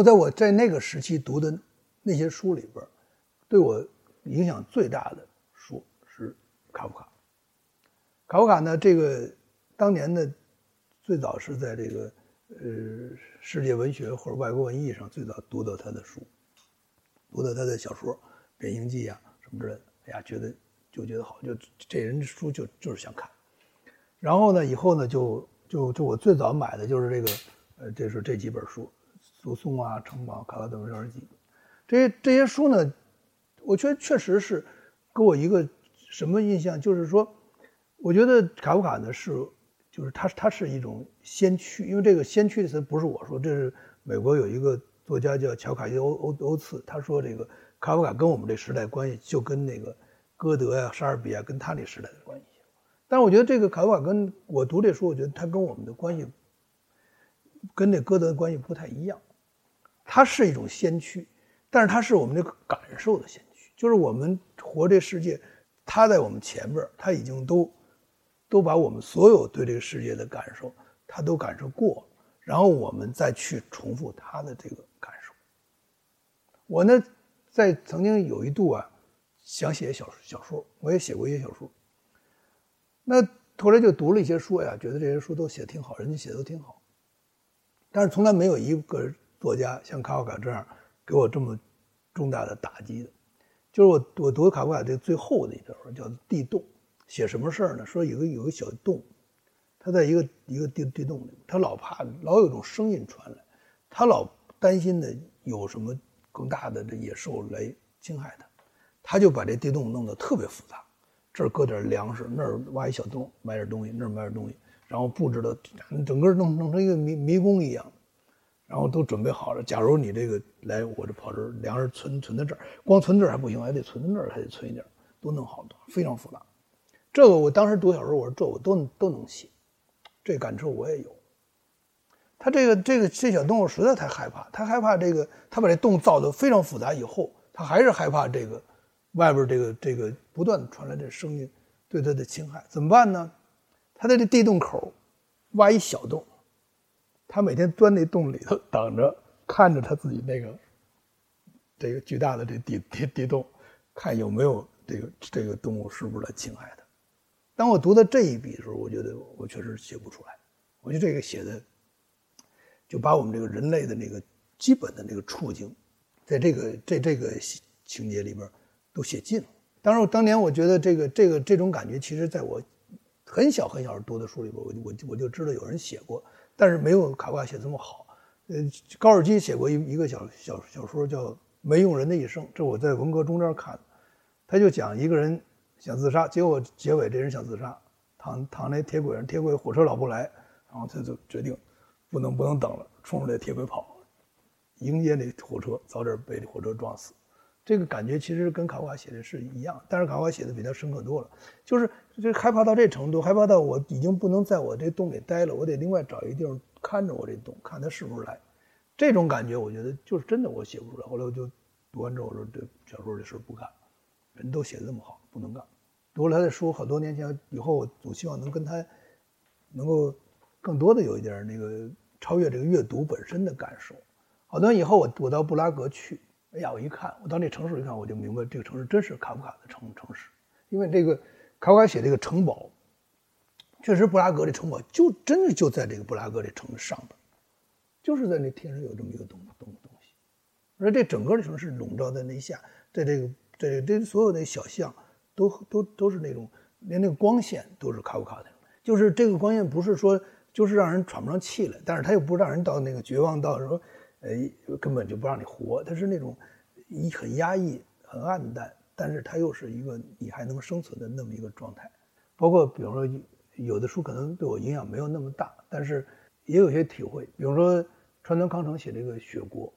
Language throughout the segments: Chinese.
我在我在那个时期读的那些书里边，对我影响最大的书是卡夫卡。卡夫卡呢，这个当年呢，最早是在这个呃世界文学或者外国文艺上最早读到他的书，读到他的小说《变形记》啊什么之类的。哎呀，觉得就觉得好，就这人书就就是想看。然后呢，以后呢，就就就我最早买的就是这个，呃，这是这几本书，《诉讼》啊，《城堡》《卡拉德文日记》，这些这些书呢，我觉得确实是给我一个什么印象，就是说。我觉得卡夫卡呢是，就是他他是一种先驱，因为这个先驱的词不是我说，这是美国有一个作家叫乔卡伊欧欧欧茨，他说这个卡夫卡跟我们这时代关系就跟那个歌德呀、莎士比亚跟他那时代的关系。但是我觉得这个卡夫卡跟我读这书，我觉得他跟我们的关系跟那歌德的关系不太一样，它是一种先驱，但是它是我们这个感受的先驱，就是我们活这世界，它在我们前边，它已经都。都把我们所有对这个世界的感受，他都感受过，然后我们再去重复他的这个感受。我呢，在曾经有一度啊，想写小小说，我也写过一些小说。那后来就读了一些书呀，觉得这些书都写挺好，人家写的都挺好。但是从来没有一个作家像卡夫卡这样给我这么重大的打击的。就是我我读卡夫卡这最后的一本书叫《地洞》。写什么事儿呢？说有个有个小洞，他在一个一个地地洞里，他老怕老有一种声音传来，他老担心的有什么更大的这野兽来侵害他，他就把这地洞弄得特别复杂，这儿搁点粮食，那儿挖一小洞埋点东西，那儿埋点东西，然后布置的整个弄弄成一个迷迷宫一样，然后都准备好了。假如你这个来，我这跑这儿粮食存存在这儿，光存这儿还不行，还得存在那儿，还得存一点，都弄好，非常复杂。这个我当时读小说，我说这我都都能写，这感受我也有。他这个这个这小动物实在太害怕，他害怕这个，他把这洞造的非常复杂以后，他还是害怕这个外边这个这个不断传来的声音对他的侵害，怎么办呢？他在这地洞口挖一小洞，他每天钻那洞里头等着，看着他自己那个这个巨大的这地地地洞，看有没有这个这个动物是不是来侵害他。当我读到这一笔的时候，我觉得我确实写不出来。我觉得这个写的，就把我们这个人类的那个基本的那个处境，在这个这这个情节里边都写尽了。当然，当年我觉得这个这个这种感觉，其实在我很小很小时读的书里边，我我我就知道有人写过，但是没有卡夫卡写这么好。呃，高尔基写过一一个小小小说叫《没用人的一生》，这我在文革中间看的，他就讲一个人。想自杀，结果结尾这人想自杀，躺躺那铁轨上，铁轨火车老不来，然后他就决定不能不能等了，冲着那铁轨跑，迎接那火车，早点被火车撞死。这个感觉其实跟卡夫卡写的是一样，但是卡夫卡写的比他深刻多了，就是就害怕到这程度，害怕到我已经不能在我这洞里待了，我得另外找一个地方看着我这洞，看他是不是来。这种感觉我觉得就是真的，我写不出来。后来我就读完之后，我说这小说这事不干。人都写的这么好，不能干。读了他的书好多年前以后，我总希望能跟他能够更多的有一点那个超越这个阅读本身的感受。好多年以后，我我到布拉格去，哎呀，我一看，我到那城市一看，我就明白这个城市真是卡夫卡的城城市。因为这个卡夫卡写这个城堡，确实布拉格这城堡就真的就在这个布拉格这城上边，就是在那天上有这么一个东东东西，而这整个的城市笼罩在那下，在这个。这这所有的小巷，都都都是那种，连那个光线都是卡夫卡的，就是这个光线不是说就是让人喘不上气来，但是他又不让人到那个绝望到说，呃，根本就不让你活，他是那种一很压抑、很暗淡，但是他又是一个你还能生存的那么一个状态。包括比如说有的书可能对我影响没有那么大，但是也有些体会，比如说川端康成写这个《雪国》。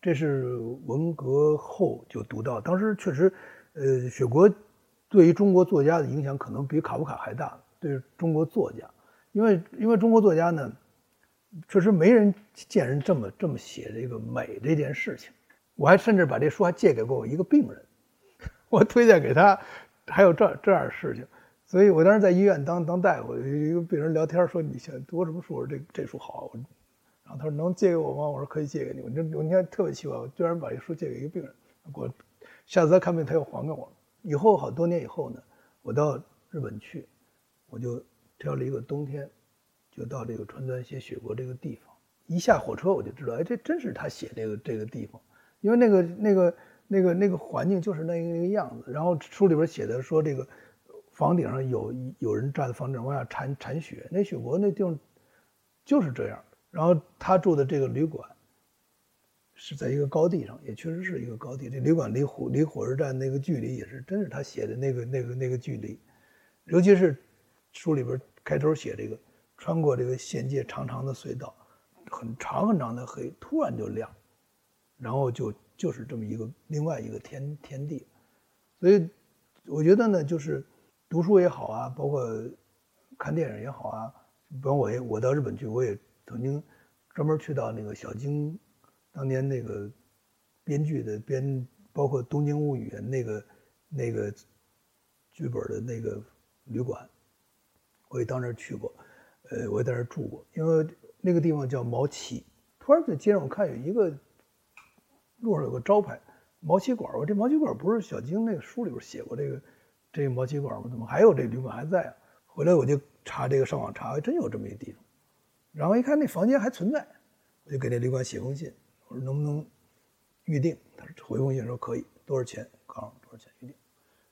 这是文革后就读到，当时确实，呃，雪国对于中国作家的影响可能比卡夫卡还大。对中国作家，因为因为中国作家呢，确实没人见人这么这么写这个美这件事情。我还甚至把这书还借给过我一个病人，我推荐给他，还有这这样的事情。所以我当时在医院当当大夫，一个病人聊天说：“你想读什么书？”我说：“这这书好。”然后他说能借给我吗？我说可以借给你。我就我那天特别奇怪，我居然把这书借给一个病人，我下次再看病他又还给我了。以后好多年以后呢，我到日本去，我就挑了一个冬天，就到这个川端写雪国这个地方。一下火车我就知道，哎，这真是他写这个这个地方，因为那个那个那个那个环境就是那个那个样子。然后书里边写的说，这个房顶上有有人站在房顶往下铲铲雪，那雪国那地方就是这样。然后他住的这个旅馆是在一个高地上，也确实是一个高地。这旅馆离火离火车站那个距离也是，真是他写的那个那个那个距离。尤其是书里边开头写这个穿过这个县界长长的隧道。很长很长的黑，突然就亮，然后就就是这么一个另外一个天天地，所以我觉得呢，就是读书也好啊，包括看电影也好啊，比方我也我到日本去，我也曾经专门去到那个小津，当年那个编剧的编，包括《东京物语》那个那个剧本的那个旅馆，我也到那儿去过，呃，我也在那儿住过，因为。那个地方叫毛七，突然在街上我看有一个路上有个招牌毛七馆，我这毛七馆不是小京那个书里边写过这个这个毛七馆吗？怎么还有这旅馆还在啊？回来我就查这个上网查，还真有这么一地方。然后一看那房间还存在，我就给那旅馆写封信，我说能不能预定？他说回封信说可以，多少钱？告诉多少钱预定。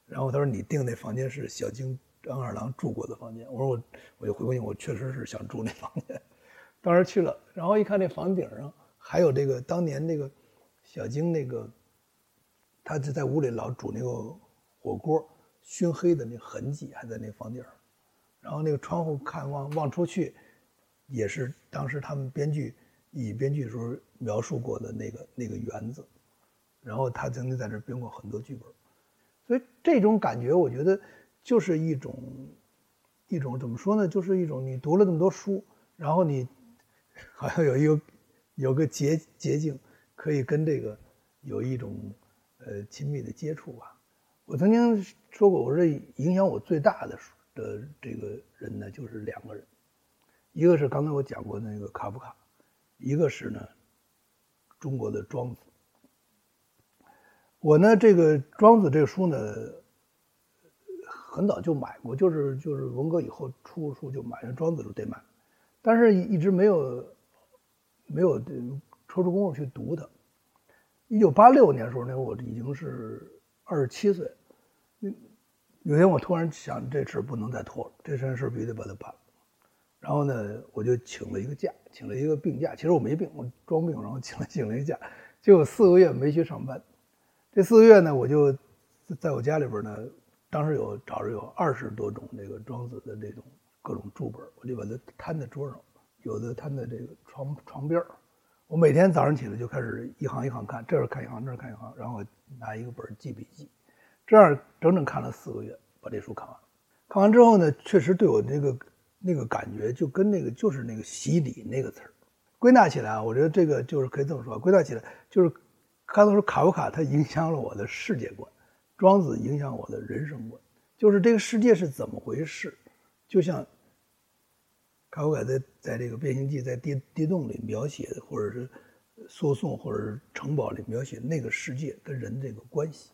然后他说你订那房间是小京张二郎住过的房间。我说我我就回过去，我确实是想住那房间。当时去了，然后一看那房顶上还有这个当年那个小京那个，他就在屋里老煮那个火锅熏黑的那痕迹还在那房顶上，然后那个窗户看望望出去，也是当时他们编剧以编剧时候描述过的那个那个园子，然后他曾经在这编过很多剧本，所以这种感觉我觉得就是一种一种怎么说呢？就是一种你读了那么多书，然后你。好像有一个有个捷捷径，可以跟这个有一种呃亲密的接触吧。我曾经说过，我说影响我最大的书的这个人呢，就是两个人，一个是刚才我讲过那个卡夫卡，一个是呢中国的庄子。我呢这个庄子这个书呢，很早就买过，就是就是文革以后出书就买，庄子就得买。但是一直没有没有抽出功夫去读它。一九八六年的时候，那我已经是二十七岁。有天我突然想，这事不能再拖了，这件事必须得把它办了。然后呢，我就请了一个假，请了一个病假。其实我没病，我装病，然后请了请了一个假，结果四个月没去上班。这四个月呢，我就在我家里边呢，当时有找着有二十多种这个庄子的这种。各种注本，我就把它摊在桌上，有的摊在这个床床边我每天早上起来就开始一行一行看，这儿看一行，那儿看一行，然后拿一个本记笔记。这样整整看了四个月，把这书看完。看完之后呢，确实对我那个那个感觉，就跟那个就是那个洗礼那个词儿。归纳起来啊，我觉得这个就是可以这么说：归纳起来就是，刚才说卡夫卡他影响了我的世界观，庄子影响我的人生观，就是这个世界是怎么回事。就像卡夫卡在在这个《变形记》在地地洞里描写的，或者是诉讼或者是城堡里描写那个世界跟人这个关系，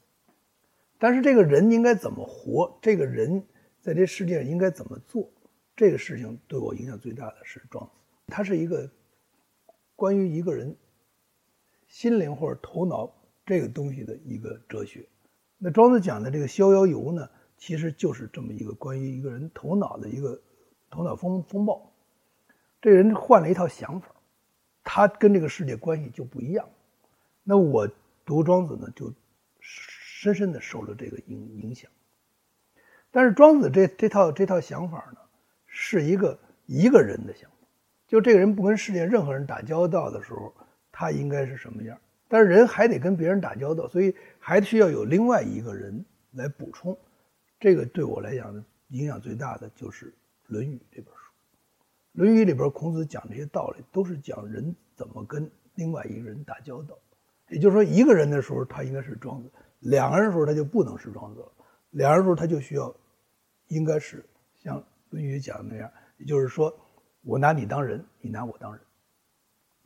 但是这个人应该怎么活？这个人在这世界上应该怎么做？这个事情对我影响最大的是庄子，他是一个关于一个人心灵或者头脑这个东西的一个哲学。那庄子讲的这个《逍遥游》呢？其实就是这么一个关于一个人头脑的一个头脑风风暴，这人换了一套想法，他跟这个世界关系就不一样。那我读庄子呢，就深深的受了这个影影响。但是庄子这这套这套想法呢，是一个一个人的想法，就这个人不跟世界任何人打交道的时候，他应该是什么样？但是人还得跟别人打交道，所以还需要有另外一个人来补充。这个对我来讲，影响最大的就是《论语》这本书，《论语》里边孔子讲这些道理，都是讲人怎么跟另外一个人打交道。也就是说，一个人的时候他应该是庄子，两个人的时候他就不能是庄子了。两个人的时候他就需要，应该是像《论语》讲的那样，也就是说，我拿你当人，你拿我当人。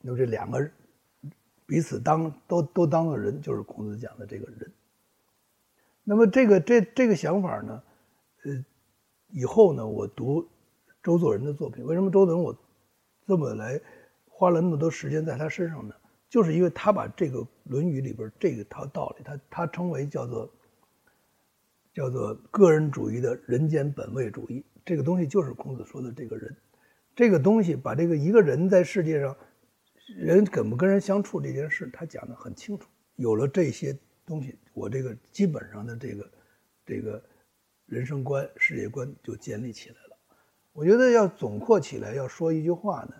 那么这两个人彼此当都都当做人，就是孔子讲的这个人。那么这个这这个想法呢，呃，以后呢，我读周作人的作品，为什么周作人我这么来花了那么多时间在他身上呢？就是因为他把这个《论语》里边这个套道理，他他称为叫做叫做个人主义的人间本位主义。这个东西就是孔子说的这个人，这个东西把这个一个人在世界上人怎么跟人相处这件事，他讲的很清楚。有了这些东西，我这个基本上的这个这个人生观、世界观就建立起来了。我觉得要总括起来，要说一句话呢，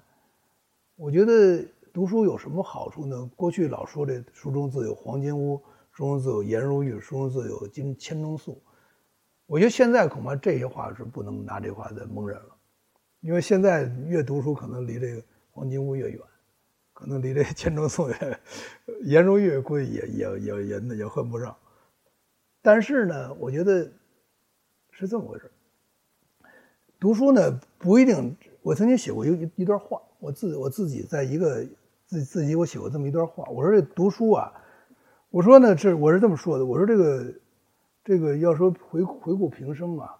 我觉得。读书有什么好处呢？过去老说这书中自有黄金屋，书中自有颜如玉，书中自有金千钟粟。我觉得现在恐怕这些话是不能拿这话再蒙人了，因为现在越读书可能离这个黄金屋越远，可能离这钱钟粟越颜如玉估计也也也也也混不上。但是呢，我觉得是这么回事读书呢不一定。我曾经写过一一段话，我自我自己在一个。自自己我写过这么一段话，我说这读书啊，我说呢这我是这么说的，我说这个这个要说回回顾平生啊，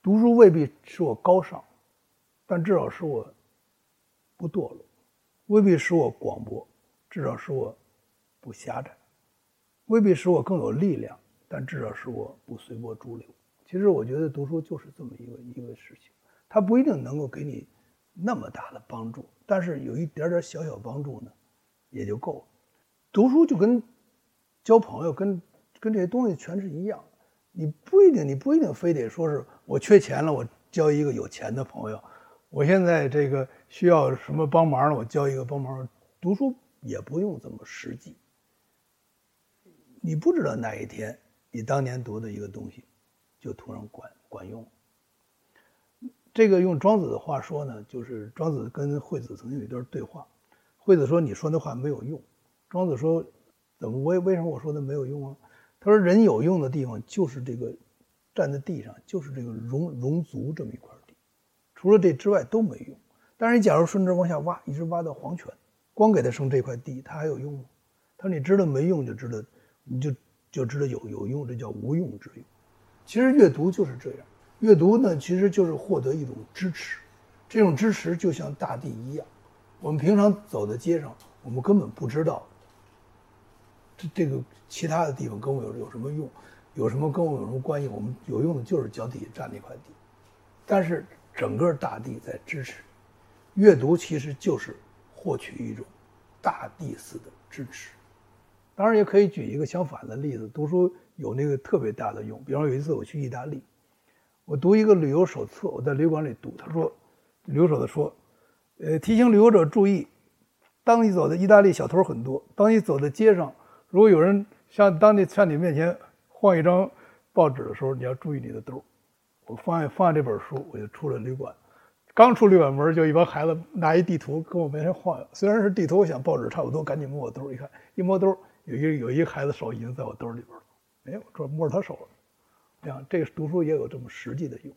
读书未必使我高尚，但至少使我不堕落；未必使我广博，至少使我不狭窄；未必使我更有力量，但至少使我不随波逐流。其实我觉得读书就是这么一个一个事情，它不一定能够给你那么大的帮助。但是有一点点小小帮助呢，也就够了。读书就跟交朋友，跟跟这些东西全是一样。你不一定，你不一定非得说是我缺钱了，我交一个有钱的朋友；我现在这个需要什么帮忙了，我交一个帮忙。读书也不用这么实际。你不知道哪一天你当年读的一个东西，就突然管管用。这个用庄子的话说呢，就是庄子跟惠子曾经有一段对话。惠子说：“你说那话没有用。”庄子说：“怎么？为为什么我说的没有用啊？”他说：“人有用的地方就是这个，站在地上就是这个容容足这么一块，除了这之外都没用。但是你假如顺着往下挖，一直挖到黄泉，光给他剩这块地，他还有用吗？”他说：“你知道没用，就知道你就就知道有有用，这叫无用之用。其实阅读就是这样。”阅读呢，其实就是获得一种支持，这种支持就像大地一样。我们平常走在街上，我们根本不知道这这个其他的地方跟我有有什么用，有什么跟我有什么关系。我们有用的就是脚底下站那块地，但是整个大地在支持。阅读其实就是获取一种大地似的支持。当然，也可以举一个相反的例子，读书有那个特别大的用。比方有一次我去意大利。我读一个旅游手册，我在旅馆里读。他说，留守的说，呃，提醒旅游者注意，当你走在意大利，小偷很多。当你走在街上，如果有人向当地向你面前晃一张报纸的时候，你要注意你的兜。我放下放下这本书，我就出了旅馆。刚出旅馆门，就一帮孩子拿一地图跟我面前晃悠。虽然是地图，我想报纸差不多，赶紧摸我兜一看，一摸兜，有一有一个孩子手已经在我兜里边了。哎，我说摸着他手了。这样，这个读书也有这么实际的用。